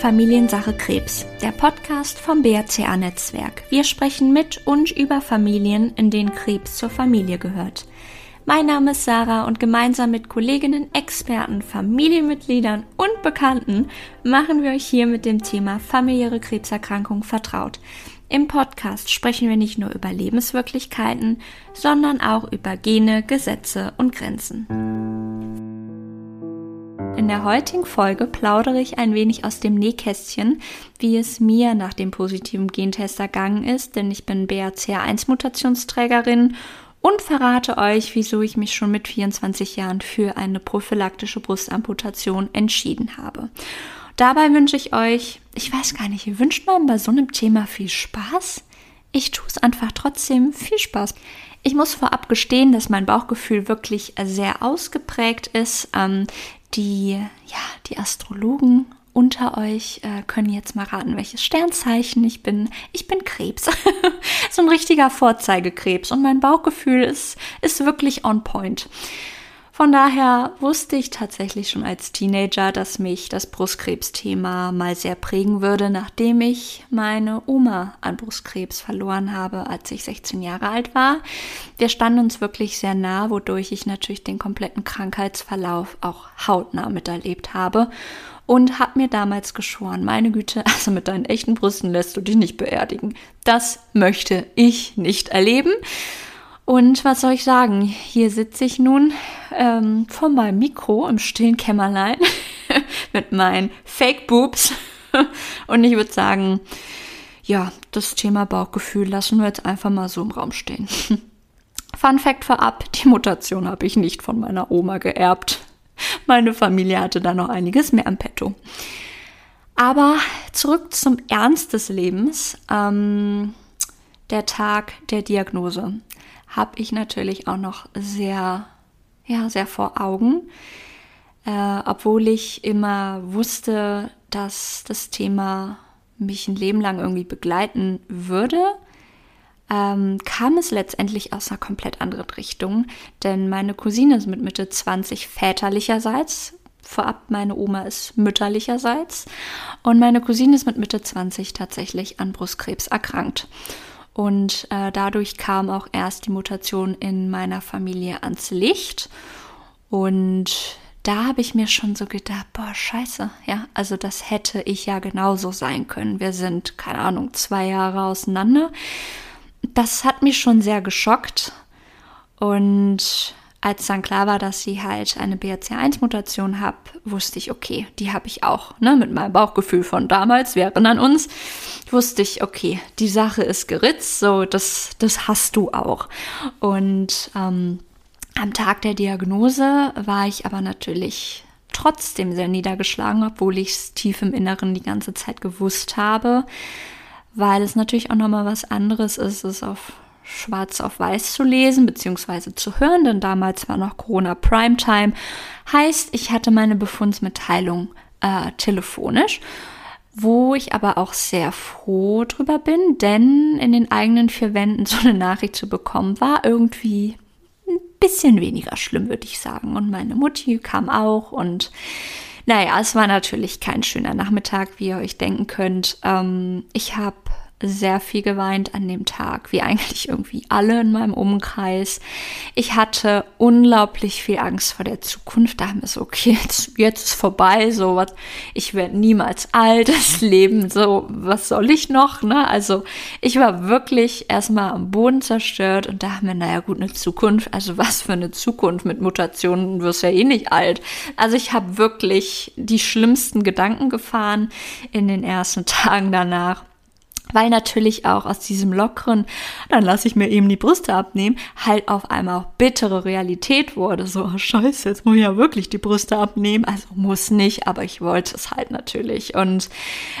Familiensache Krebs, der Podcast vom BRCA-Netzwerk. Wir sprechen mit und über Familien, in denen Krebs zur Familie gehört. Mein Name ist Sarah und gemeinsam mit Kolleginnen, Experten, Familienmitgliedern und Bekannten machen wir euch hier mit dem Thema familiäre Krebserkrankung vertraut. Im Podcast sprechen wir nicht nur über Lebenswirklichkeiten, sondern auch über Gene, Gesetze und Grenzen. In der heutigen Folge plaudere ich ein wenig aus dem Nähkästchen, wie es mir nach dem positiven Gentest ergangen ist, denn ich bin BRCA1-Mutationsträgerin und verrate euch, wieso ich mich schon mit 24 Jahren für eine prophylaktische Brustamputation entschieden habe. Dabei wünsche ich euch, ich weiß gar nicht, wünscht man bei so einem Thema viel Spaß? Ich tue es einfach trotzdem viel Spaß. Ich muss vorab gestehen, dass mein Bauchgefühl wirklich sehr ausgeprägt ist. Ähm, die, ja, die Astrologen unter euch äh, können jetzt mal raten, welches Sternzeichen ich bin. Ich bin Krebs. so ein richtiger Vorzeigekrebs. Und mein Bauchgefühl ist, ist wirklich on point. Von daher wusste ich tatsächlich schon als Teenager, dass mich das Brustkrebsthema mal sehr prägen würde, nachdem ich meine Oma an Brustkrebs verloren habe, als ich 16 Jahre alt war. Wir standen uns wirklich sehr nah, wodurch ich natürlich den kompletten Krankheitsverlauf auch hautnah miterlebt habe und habe mir damals geschworen, meine Güte, also mit deinen echten Brüsten lässt du dich nicht beerdigen. Das möchte ich nicht erleben. Und was soll ich sagen? Hier sitze ich nun ähm, vor meinem Mikro im stillen Kämmerlein mit meinen Fake Boobs. Und ich würde sagen, ja, das Thema Bauchgefühl lassen wir jetzt einfach mal so im Raum stehen. Fun Fact vorab, die Mutation habe ich nicht von meiner Oma geerbt. Meine Familie hatte da noch einiges mehr am Petto. Aber zurück zum Ernst des Lebens. Ähm, der Tag der Diagnose habe ich natürlich auch noch sehr, ja, sehr vor Augen. Äh, obwohl ich immer wusste, dass das Thema mich ein Leben lang irgendwie begleiten würde, ähm, kam es letztendlich aus einer komplett anderen Richtung. Denn meine Cousine ist mit Mitte 20 väterlicherseits. Vorab, meine Oma ist mütterlicherseits. Und meine Cousine ist mit Mitte 20 tatsächlich an Brustkrebs erkrankt. Und äh, dadurch kam auch erst die Mutation in meiner Familie ans Licht. Und da habe ich mir schon so gedacht, boah, scheiße, ja, also das hätte ich ja genauso sein können. Wir sind, keine Ahnung, zwei Jahre auseinander. Das hat mich schon sehr geschockt. Und als dann klar war, dass sie halt eine BRCA1-Mutation hat, wusste ich, okay, die habe ich auch. Ne? Mit meinem Bauchgefühl von damals, wir erinnern uns, wusste ich, okay, die Sache ist geritzt, so, das, das hast du auch. Und ähm, am Tag der Diagnose war ich aber natürlich trotzdem sehr niedergeschlagen, obwohl ich es tief im Inneren die ganze Zeit gewusst habe, weil es natürlich auch nochmal was anderes ist, es auf schwarz auf weiß zu lesen bzw. zu hören, denn damals war noch Corona Primetime. Heißt, ich hatte meine Befundsmitteilung äh, telefonisch, wo ich aber auch sehr froh drüber bin, denn in den eigenen vier Wänden so eine Nachricht zu bekommen, war irgendwie ein bisschen weniger schlimm, würde ich sagen. Und meine Mutti kam auch und naja, es war natürlich kein schöner Nachmittag, wie ihr euch denken könnt. Ähm, ich habe sehr viel geweint an dem Tag, wie eigentlich irgendwie alle in meinem Umkreis. Ich hatte unglaublich viel Angst vor der Zukunft. Da haben wir so, okay, jetzt, jetzt ist vorbei, so was, ich werde niemals alt, das Leben, so, was soll ich noch, ne? Also, ich war wirklich erstmal am Boden zerstört und da haben wir, naja, gut, eine Zukunft, also was für eine Zukunft mit Mutationen, wirst ja eh nicht alt. Also, ich habe wirklich die schlimmsten Gedanken gefahren in den ersten Tagen danach weil natürlich auch aus diesem lockeren, dann lasse ich mir eben die Brüste abnehmen, halt auf einmal auch bittere Realität wurde. So, oh, scheiße, jetzt muss ich ja wirklich die Brüste abnehmen. Also muss nicht, aber ich wollte es halt natürlich. Und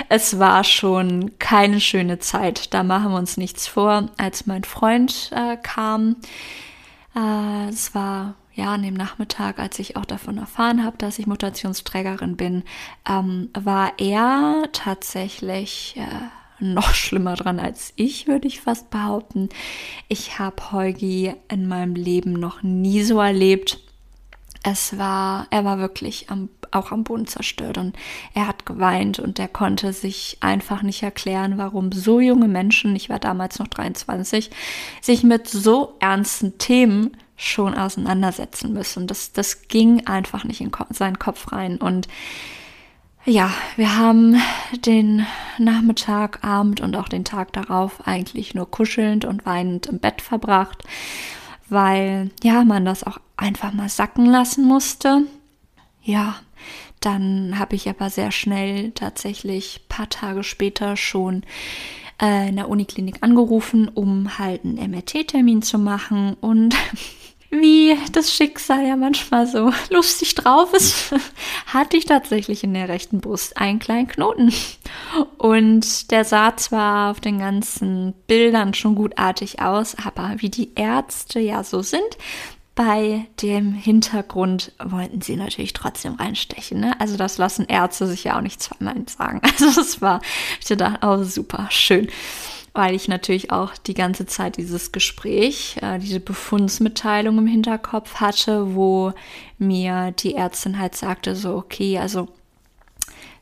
es war schon keine schöne Zeit. Da machen wir uns nichts vor. Als mein Freund äh, kam, äh, es war ja, an dem Nachmittag, als ich auch davon erfahren habe, dass ich Mutationsträgerin bin, ähm, war er tatsächlich äh, noch schlimmer dran als ich, würde ich fast behaupten. Ich habe Heugi in meinem Leben noch nie so erlebt. es war, er war wirklich am, auch am Boden zerstört und er hat geweint und er konnte sich einfach nicht erklären, warum so junge Menschen, ich war damals noch 23, sich mit so ernsten Themen schon auseinandersetzen müssen. Das, das ging einfach nicht in seinen Kopf rein und ja, wir haben den Nachmittag, Abend und auch den Tag darauf eigentlich nur kuschelnd und weinend im Bett verbracht, weil ja, man das auch einfach mal sacken lassen musste. Ja, dann habe ich aber sehr schnell tatsächlich paar Tage später schon äh, in der Uniklinik angerufen, um halt einen MRT-Termin zu machen und wie das Schicksal ja manchmal so lustig drauf ist, hatte ich tatsächlich in der rechten Brust einen kleinen Knoten. Und der sah zwar auf den ganzen Bildern schon gutartig aus, aber wie die Ärzte ja so sind, bei dem Hintergrund wollten sie natürlich trotzdem reinstechen. Ne? Also das lassen Ärzte sich ja auch nicht zweimal sagen. Also das war, ich dachte, oh super, schön weil ich natürlich auch die ganze Zeit dieses Gespräch, äh, diese Befundsmitteilung im Hinterkopf hatte, wo mir die Ärztin halt sagte, so, okay, also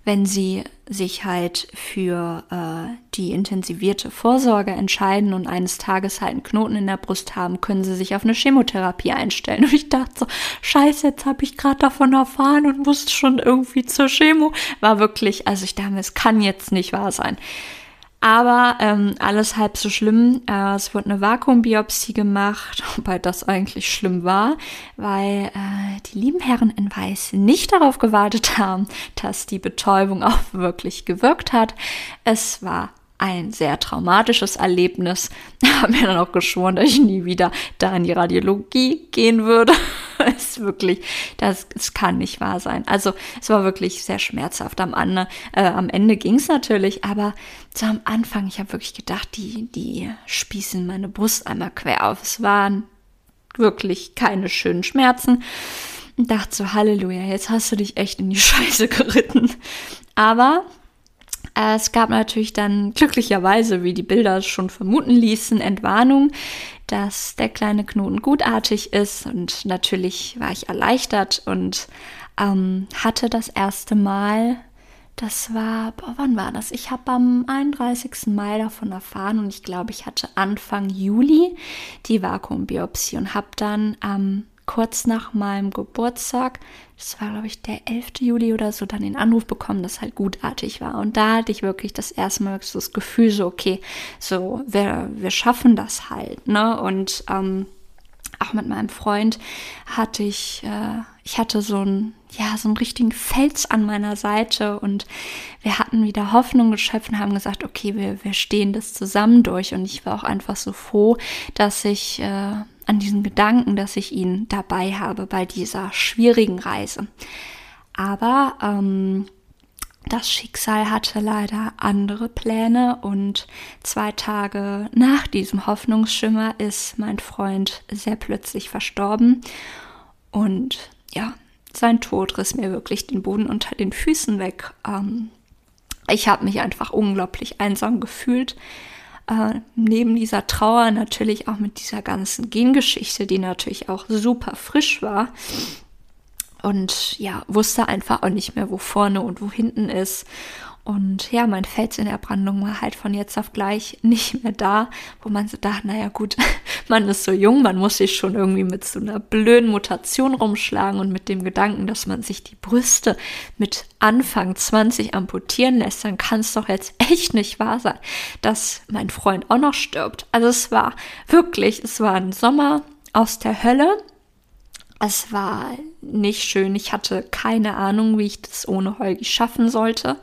wenn sie sich halt für äh, die intensivierte Vorsorge entscheiden und eines Tages halt einen Knoten in der Brust haben, können sie sich auf eine Chemotherapie einstellen. Und ich dachte so, scheiße, jetzt habe ich gerade davon erfahren und musste schon irgendwie zur Chemo. War wirklich, also ich dachte, es kann jetzt nicht wahr sein. Aber ähm, alles halb so schlimm. Äh, es wurde eine Vakuumbiopsie gemacht, wobei das eigentlich schlimm war, weil äh, die lieben Herren in Weiß nicht darauf gewartet haben, dass die Betäubung auch wirklich gewirkt hat. Es war ein sehr traumatisches Erlebnis. Ich habe mir dann auch geschworen, dass ich nie wieder da in die Radiologie gehen würde. Ist wirklich, das, das kann nicht wahr sein. Also es war wirklich sehr schmerzhaft. Am, Ende, äh, am Ende ging es natürlich, aber so am Anfang, ich habe wirklich gedacht, die, die spießen meine Brust einmal quer auf. Es waren wirklich keine schönen Schmerzen. Und dachte so, Halleluja, jetzt hast du dich echt in die Scheiße geritten. Aber äh, es gab natürlich dann glücklicherweise, wie die Bilder schon vermuten ließen, Entwarnung, dass der kleine Knoten gutartig ist. Und natürlich war ich erleichtert und ähm, hatte das erste Mal, das war, boah, wann war das? Ich habe am 31. Mai davon erfahren und ich glaube, ich hatte Anfang Juli die Vakuumbiopsie und habe dann am kurz nach meinem Geburtstag, das war glaube ich der 11. Juli oder so, dann den Anruf bekommen, dass halt gutartig war. Und da hatte ich wirklich das erste Mal so das Gefühl, so, okay, so, wir, wir schaffen das halt, ne? Und ähm, auch mit meinem Freund hatte ich, äh, ich hatte so einen, ja, so einen richtigen Fels an meiner Seite und wir hatten wieder Hoffnung geschöpft und haben gesagt, okay, wir, wir stehen das zusammen durch und ich war auch einfach so froh, dass ich äh, an diesen Gedanken, dass ich ihn dabei habe bei dieser schwierigen Reise. Aber ähm, das Schicksal hatte leider andere Pläne und zwei Tage nach diesem Hoffnungsschimmer ist mein Freund sehr plötzlich verstorben und ja, sein Tod riss mir wirklich den Boden unter den Füßen weg. Ähm, ich habe mich einfach unglaublich einsam gefühlt äh, neben dieser Trauer natürlich auch mit dieser ganzen Gengeschichte, die natürlich auch super frisch war. Und ja, wusste einfach auch nicht mehr, wo vorne und wo hinten ist. Und ja, mein Fels in der Brandung war halt von jetzt auf gleich nicht mehr da, wo man so dachte, naja gut, man ist so jung, man muss sich schon irgendwie mit so einer blöden Mutation rumschlagen und mit dem Gedanken, dass man sich die Brüste mit Anfang 20 amputieren lässt, dann kann es doch jetzt echt nicht wahr sein, dass mein Freund auch noch stirbt. Also es war wirklich, es war ein Sommer aus der Hölle es war nicht schön. Ich hatte keine Ahnung, wie ich das ohne Holgi schaffen sollte.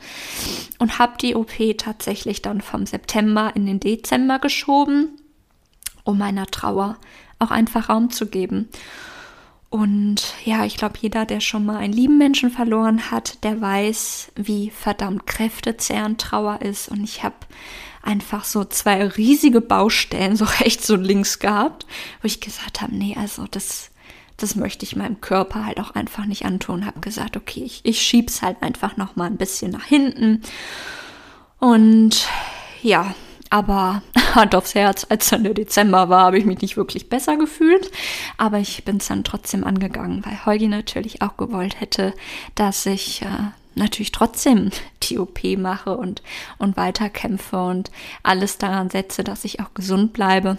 Und habe die OP tatsächlich dann vom September in den Dezember geschoben, um meiner Trauer auch einfach Raum zu geben. Und ja, ich glaube, jeder, der schon mal einen lieben Menschen verloren hat, der weiß, wie verdammt kräftezehrend Trauer ist. Und ich habe einfach so zwei riesige Baustellen so rechts und links gehabt, wo ich gesagt habe, nee, also das das möchte ich meinem Körper halt auch einfach nicht antun. Habe gesagt, okay, ich, ich schieb's halt einfach noch mal ein bisschen nach hinten. Und ja, Aber Hand aufs Herz, als dann der Dezember war, habe ich mich nicht wirklich besser gefühlt. Aber ich bin es dann trotzdem angegangen, weil Holgi natürlich auch gewollt hätte, dass ich äh, natürlich trotzdem die OP mache und, und weiterkämpfe und alles daran setze, dass ich auch gesund bleibe.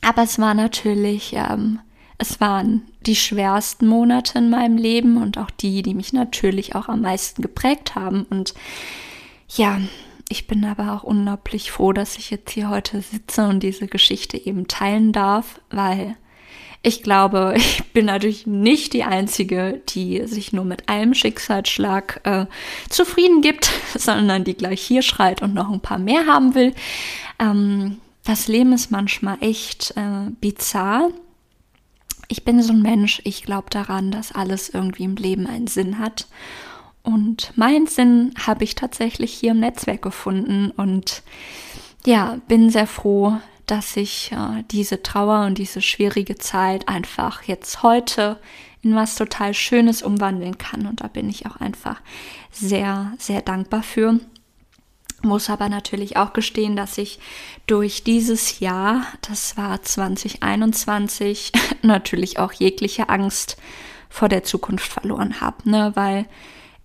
Aber es war natürlich, ähm, es waren die schwersten Monate in meinem Leben und auch die, die mich natürlich auch am meisten geprägt haben. Und ja, ich bin aber auch unglaublich froh, dass ich jetzt hier heute sitze und diese Geschichte eben teilen darf, weil ich glaube, ich bin natürlich nicht die Einzige, die sich nur mit einem Schicksalsschlag äh, zufrieden gibt, sondern die gleich hier schreit und noch ein paar mehr haben will. Ähm, das Leben ist manchmal echt äh, bizarr. Ich bin so ein Mensch, ich glaube daran, dass alles irgendwie im Leben einen Sinn hat. Und meinen Sinn habe ich tatsächlich hier im Netzwerk gefunden und ja, bin sehr froh, dass ich äh, diese Trauer und diese schwierige Zeit einfach jetzt heute in was total Schönes umwandeln kann. Und da bin ich auch einfach sehr, sehr dankbar für. Muss aber natürlich auch gestehen, dass ich durch dieses Jahr, das war 2021, natürlich auch jegliche Angst vor der Zukunft verloren habe. Ne? Weil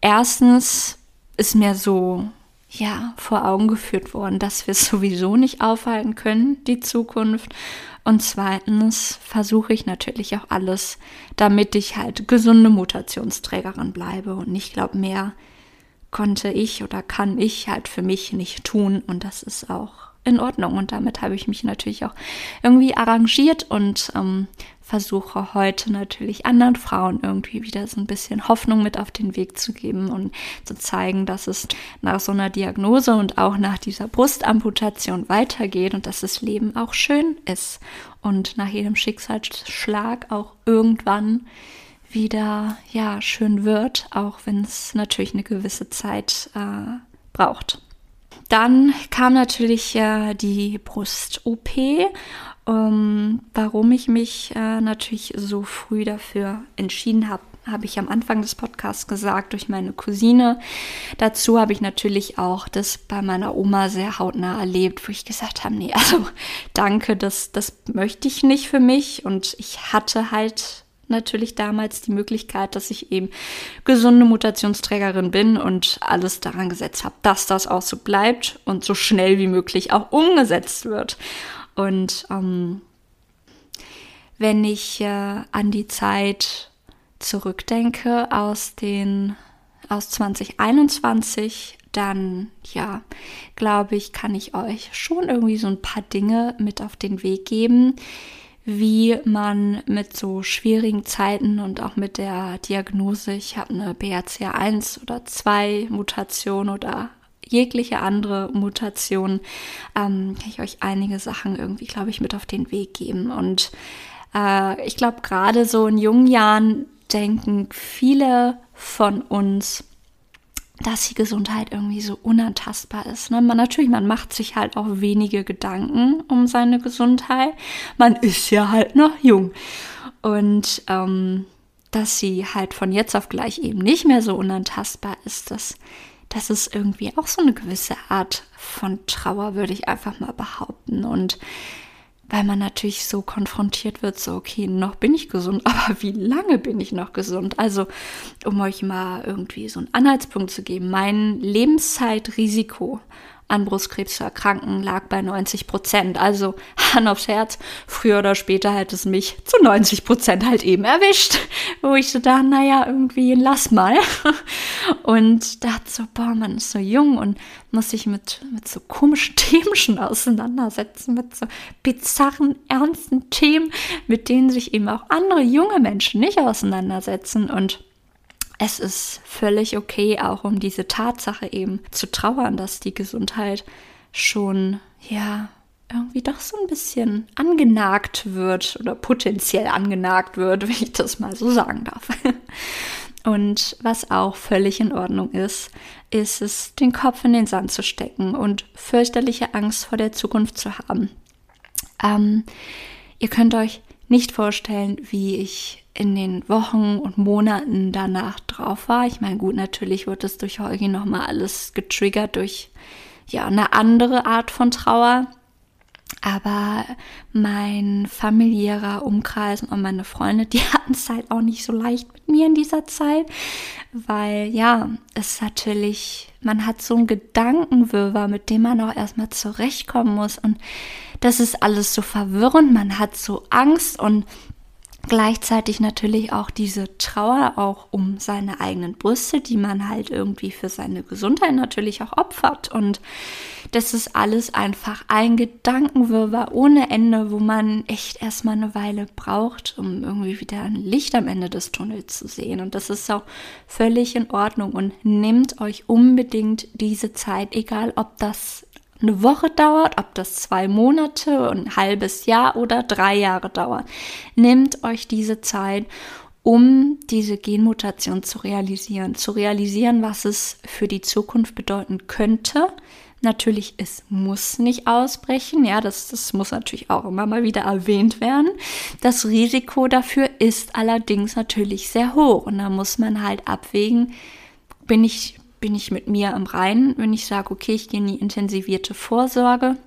erstens ist mir so ja, vor Augen geführt worden, dass wir es sowieso nicht aufhalten können, die Zukunft. Und zweitens versuche ich natürlich auch alles, damit ich halt gesunde Mutationsträgerin bleibe. Und ich glaube, mehr konnte ich oder kann ich halt für mich nicht tun. Und das ist auch in Ordnung. Und damit habe ich mich natürlich auch irgendwie arrangiert und ähm, versuche heute natürlich anderen Frauen irgendwie wieder so ein bisschen Hoffnung mit auf den Weg zu geben und zu zeigen, dass es nach so einer Diagnose und auch nach dieser Brustamputation weitergeht und dass das Leben auch schön ist und nach jedem Schicksalsschlag auch irgendwann wieder ja schön wird, auch wenn es natürlich eine gewisse Zeit äh, braucht. Dann kam natürlich äh, die Brust-OP ähm, warum ich mich äh, natürlich so früh dafür entschieden habe, habe ich am Anfang des Podcasts gesagt, durch meine Cousine. Dazu habe ich natürlich auch das bei meiner Oma sehr hautnah erlebt, wo ich gesagt habe, nee, also danke, das, das möchte ich nicht für mich. Und ich hatte halt natürlich damals die Möglichkeit, dass ich eben gesunde Mutationsträgerin bin und alles daran gesetzt habe, dass das auch so bleibt und so schnell wie möglich auch umgesetzt wird. Und ähm, wenn ich äh, an die Zeit zurückdenke aus den aus 2021, dann ja, glaube ich, kann ich euch schon irgendwie so ein paar Dinge mit auf den Weg geben, wie man mit so schwierigen Zeiten und auch mit der Diagnose, ich habe eine BRCA1 oder 2 Mutation oder jegliche andere Mutation, ähm, kann ich euch einige Sachen irgendwie, glaube ich, mit auf den Weg geben. Und äh, ich glaube, gerade so in jungen Jahren denken viele von uns, dass die Gesundheit irgendwie so unantastbar ist. Ne? Man natürlich, man macht sich halt auch wenige Gedanken um seine Gesundheit. Man ist ja halt noch jung. Und ähm, dass sie halt von jetzt auf gleich eben nicht mehr so unantastbar ist, das das ist irgendwie auch so eine gewisse Art von Trauer, würde ich einfach mal behaupten. Und weil man natürlich so konfrontiert wird, so, okay, noch bin ich gesund, aber wie lange bin ich noch gesund? Also, um euch mal irgendwie so einen Anhaltspunkt zu geben, mein Lebenszeitrisiko an Brustkrebs zu erkranken, lag bei 90 Prozent. Also Hand aufs Herz, früher oder später hätte es mich zu 90 Prozent halt eben erwischt. Wo ich so da, naja, irgendwie lass mal. Und dachte so, boah, man ist so jung und muss sich mit, mit so komischen Themen schon auseinandersetzen, mit so bizarren, ernsten Themen, mit denen sich eben auch andere junge Menschen nicht auseinandersetzen. Und es ist völlig okay, auch um diese Tatsache eben zu trauern, dass die Gesundheit schon, ja, irgendwie doch so ein bisschen angenagt wird oder potenziell angenagt wird, wenn ich das mal so sagen darf. Und was auch völlig in Ordnung ist, ist es, den Kopf in den Sand zu stecken und fürchterliche Angst vor der Zukunft zu haben. Ähm, ihr könnt euch nicht vorstellen, wie ich in den Wochen und Monaten danach drauf war. Ich meine, gut, natürlich wird es durch Holgi nochmal alles getriggert durch ja, eine andere Art von Trauer. Aber mein familiärer Umkreis und meine Freunde, die hatten es halt auch nicht so leicht mit mir in dieser Zeit, weil ja, es natürlich, man hat so einen Gedankenwirrwarr, mit dem man auch erstmal zurechtkommen muss und das ist alles so verwirrend, man hat so Angst und gleichzeitig natürlich auch diese Trauer auch um seine eigenen Brüste, die man halt irgendwie für seine Gesundheit natürlich auch opfert. Und das ist alles einfach ein Gedankenwirrwarr ohne Ende, wo man echt erstmal eine Weile braucht, um irgendwie wieder ein Licht am Ende des Tunnels zu sehen. Und das ist auch völlig in Ordnung und nehmt euch unbedingt diese Zeit, egal ob das eine Woche dauert, ob das zwei Monate, ein halbes Jahr oder drei Jahre dauert. Nehmt euch diese Zeit, um diese Genmutation zu realisieren, zu realisieren, was es für die Zukunft bedeuten könnte. Natürlich, es muss nicht ausbrechen, ja, das, das muss natürlich auch immer mal wieder erwähnt werden. Das Risiko dafür ist allerdings natürlich sehr hoch und da muss man halt abwägen, bin ich bin ich mit mir am Reinen, wenn ich sage, okay, ich gehe in die intensivierte Vorsorge.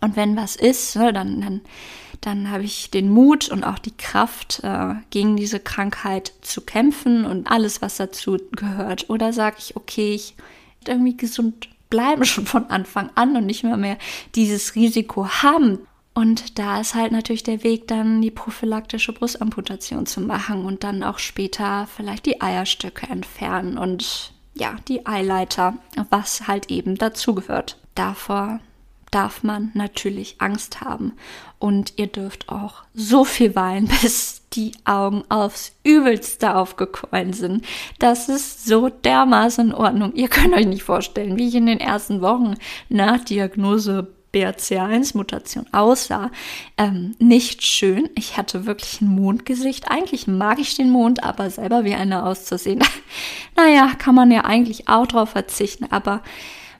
Und wenn was ist, ne, dann, dann, dann habe ich den Mut und auch die Kraft, äh, gegen diese Krankheit zu kämpfen und alles, was dazu gehört. Oder sage ich, okay, ich irgendwie gesund bleiben schon von Anfang an und nicht mehr mehr dieses Risiko haben. Und da ist halt natürlich der Weg, dann die prophylaktische Brustamputation zu machen und dann auch später vielleicht die Eierstöcke entfernen und ja, die Eileiter, was halt eben dazugehört. Davor darf man natürlich Angst haben. Und ihr dürft auch so viel weinen, bis die Augen aufs Übelste aufgequollen sind. Das ist so dermaßen in Ordnung. Ihr könnt euch nicht vorstellen, wie ich in den ersten Wochen nach Diagnose BRCA1-Mutation aussah. Ähm, nicht schön. Ich hatte wirklich ein Mondgesicht. Eigentlich mag ich den Mond, aber selber wie einer auszusehen. naja, kann man ja eigentlich auch drauf verzichten, aber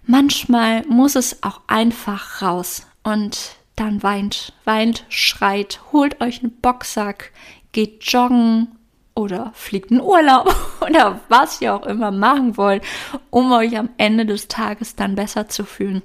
manchmal muss es auch einfach raus. Und dann weint, weint, schreit, holt euch einen Boxsack, geht joggen, oder fliegt in Urlaub oder was ihr auch immer machen wollt, um euch am Ende des Tages dann besser zu fühlen.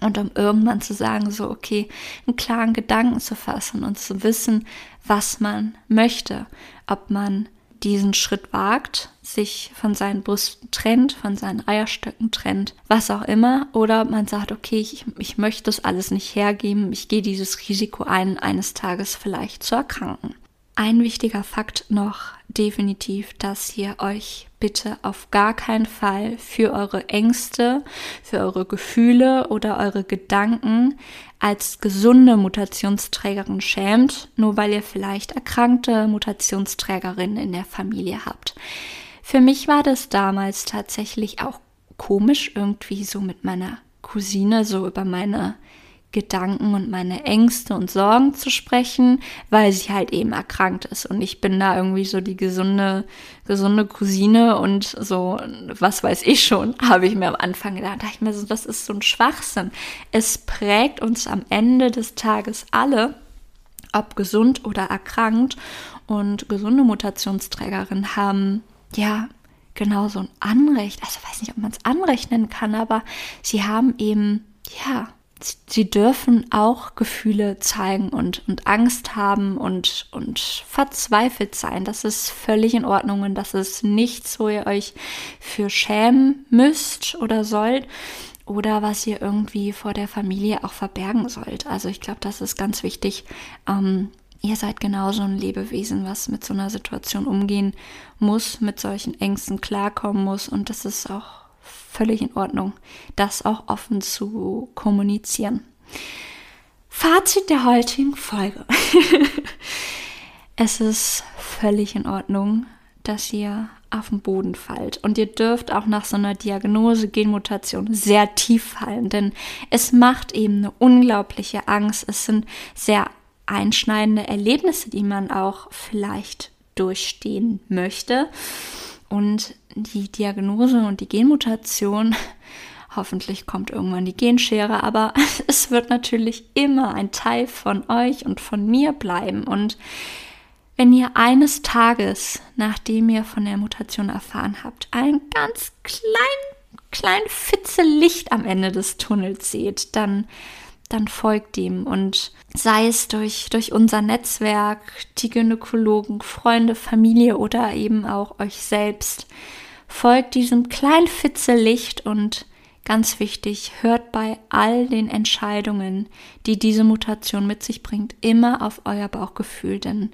Und um irgendwann zu sagen, so, okay, einen klaren Gedanken zu fassen und zu wissen, was man möchte. Ob man diesen Schritt wagt, sich von seinen Brüsten trennt, von seinen Eierstöcken trennt, was auch immer, oder man sagt, okay, ich, ich möchte das alles nicht hergeben, ich gehe dieses Risiko ein, eines Tages vielleicht zu erkranken. Ein wichtiger Fakt noch definitiv, dass ihr euch bitte auf gar keinen Fall für eure Ängste, für eure Gefühle oder eure Gedanken als gesunde Mutationsträgerin schämt, nur weil ihr vielleicht erkrankte Mutationsträgerinnen in der Familie habt. Für mich war das damals tatsächlich auch komisch, irgendwie so mit meiner Cousine so über meine Gedanken und meine Ängste und Sorgen zu sprechen, weil sie halt eben erkrankt ist. Und ich bin da irgendwie so die gesunde, gesunde Cousine und so, was weiß ich schon, habe ich mir am Anfang gedacht, dachte ich mir so, das ist so ein Schwachsinn. Es prägt uns am Ende des Tages alle, ob gesund oder erkrankt. Und gesunde Mutationsträgerinnen haben, ja, genauso ein Anrecht, also weiß nicht, ob man es anrechnen kann, aber sie haben eben, ja, sie dürfen auch Gefühle zeigen und, und Angst haben und, und verzweifelt sein. Das ist völlig in Ordnung und das ist nichts, wo ihr euch für schämen müsst oder sollt oder was ihr irgendwie vor der Familie auch verbergen sollt. Also ich glaube, das ist ganz wichtig. Ähm, ihr seid genauso ein Lebewesen, was mit so einer Situation umgehen muss, mit solchen Ängsten klarkommen muss und das ist auch völlig in Ordnung, das auch offen zu kommunizieren. Fazit der heutigen Folge. es ist völlig in Ordnung, dass ihr auf den Boden fallt. Und ihr dürft auch nach so einer Diagnose Genmutation sehr tief fallen, denn es macht eben eine unglaubliche Angst. Es sind sehr einschneidende Erlebnisse, die man auch vielleicht durchstehen möchte. Und die Diagnose und die Genmutation, hoffentlich kommt irgendwann die Genschere, aber es wird natürlich immer ein Teil von euch und von mir bleiben. Und wenn ihr eines Tages, nachdem ihr von der Mutation erfahren habt, einen ganz kleinen kleinen Fitze Licht am Ende des Tunnels seht, dann, dann folgt ihm und sei es durch, durch unser Netzwerk, die Gynäkologen, Freunde, Familie oder eben auch euch selbst. Folgt diesem kleinen Fitze Licht und Ganz wichtig, hört bei all den Entscheidungen, die diese Mutation mit sich bringt, immer auf euer Bauchgefühl, denn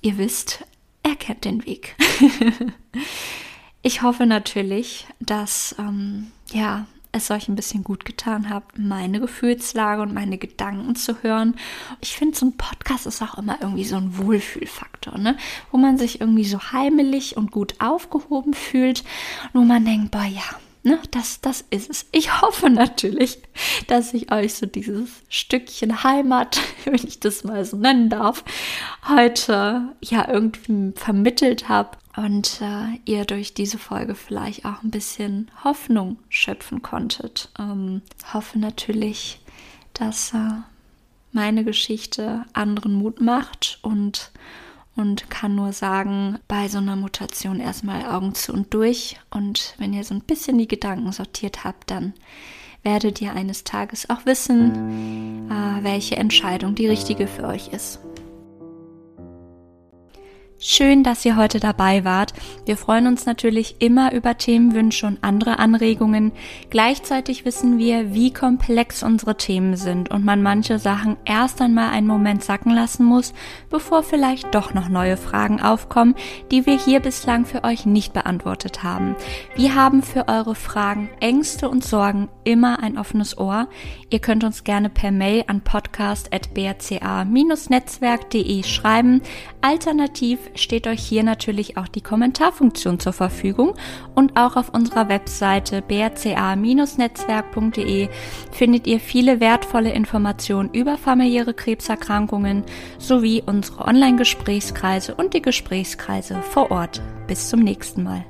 ihr wisst, er kennt den Weg. ich hoffe natürlich, dass ähm, ja, es euch ein bisschen gut getan hat, meine Gefühlslage und meine Gedanken zu hören. Ich finde, so ein Podcast ist auch immer irgendwie so ein Wohlfühlfaktor, ne? wo man sich irgendwie so heimelig und gut aufgehoben fühlt und wo man denkt, boah ja, Ne, das, das ist es. Ich hoffe natürlich, dass ich euch so dieses Stückchen Heimat, wenn ich das mal so nennen darf, heute ja irgendwie vermittelt habe und äh, ihr durch diese Folge vielleicht auch ein bisschen Hoffnung schöpfen konntet. Ähm, hoffe natürlich, dass äh, meine Geschichte anderen Mut macht und und kann nur sagen, bei so einer Mutation erstmal Augen zu und durch. Und wenn ihr so ein bisschen die Gedanken sortiert habt, dann werdet ihr eines Tages auch wissen, äh, welche Entscheidung die richtige für euch ist. Schön, dass ihr heute dabei wart. Wir freuen uns natürlich immer über Themenwünsche und andere Anregungen. Gleichzeitig wissen wir, wie komplex unsere Themen sind und man manche Sachen erst einmal einen Moment sacken lassen muss, bevor vielleicht doch noch neue Fragen aufkommen, die wir hier bislang für euch nicht beantwortet haben. Wir haben für eure Fragen, Ängste und Sorgen immer ein offenes Ohr. Ihr könnt uns gerne per Mail an podcast.brca-netzwerk.de schreiben. Alternativ steht euch hier natürlich auch die Kommentarfunktion zur Verfügung und auch auf unserer Webseite brca-netzwerk.de findet ihr viele wertvolle Informationen über familiäre Krebserkrankungen sowie unsere Online-Gesprächskreise und die Gesprächskreise vor Ort. Bis zum nächsten Mal.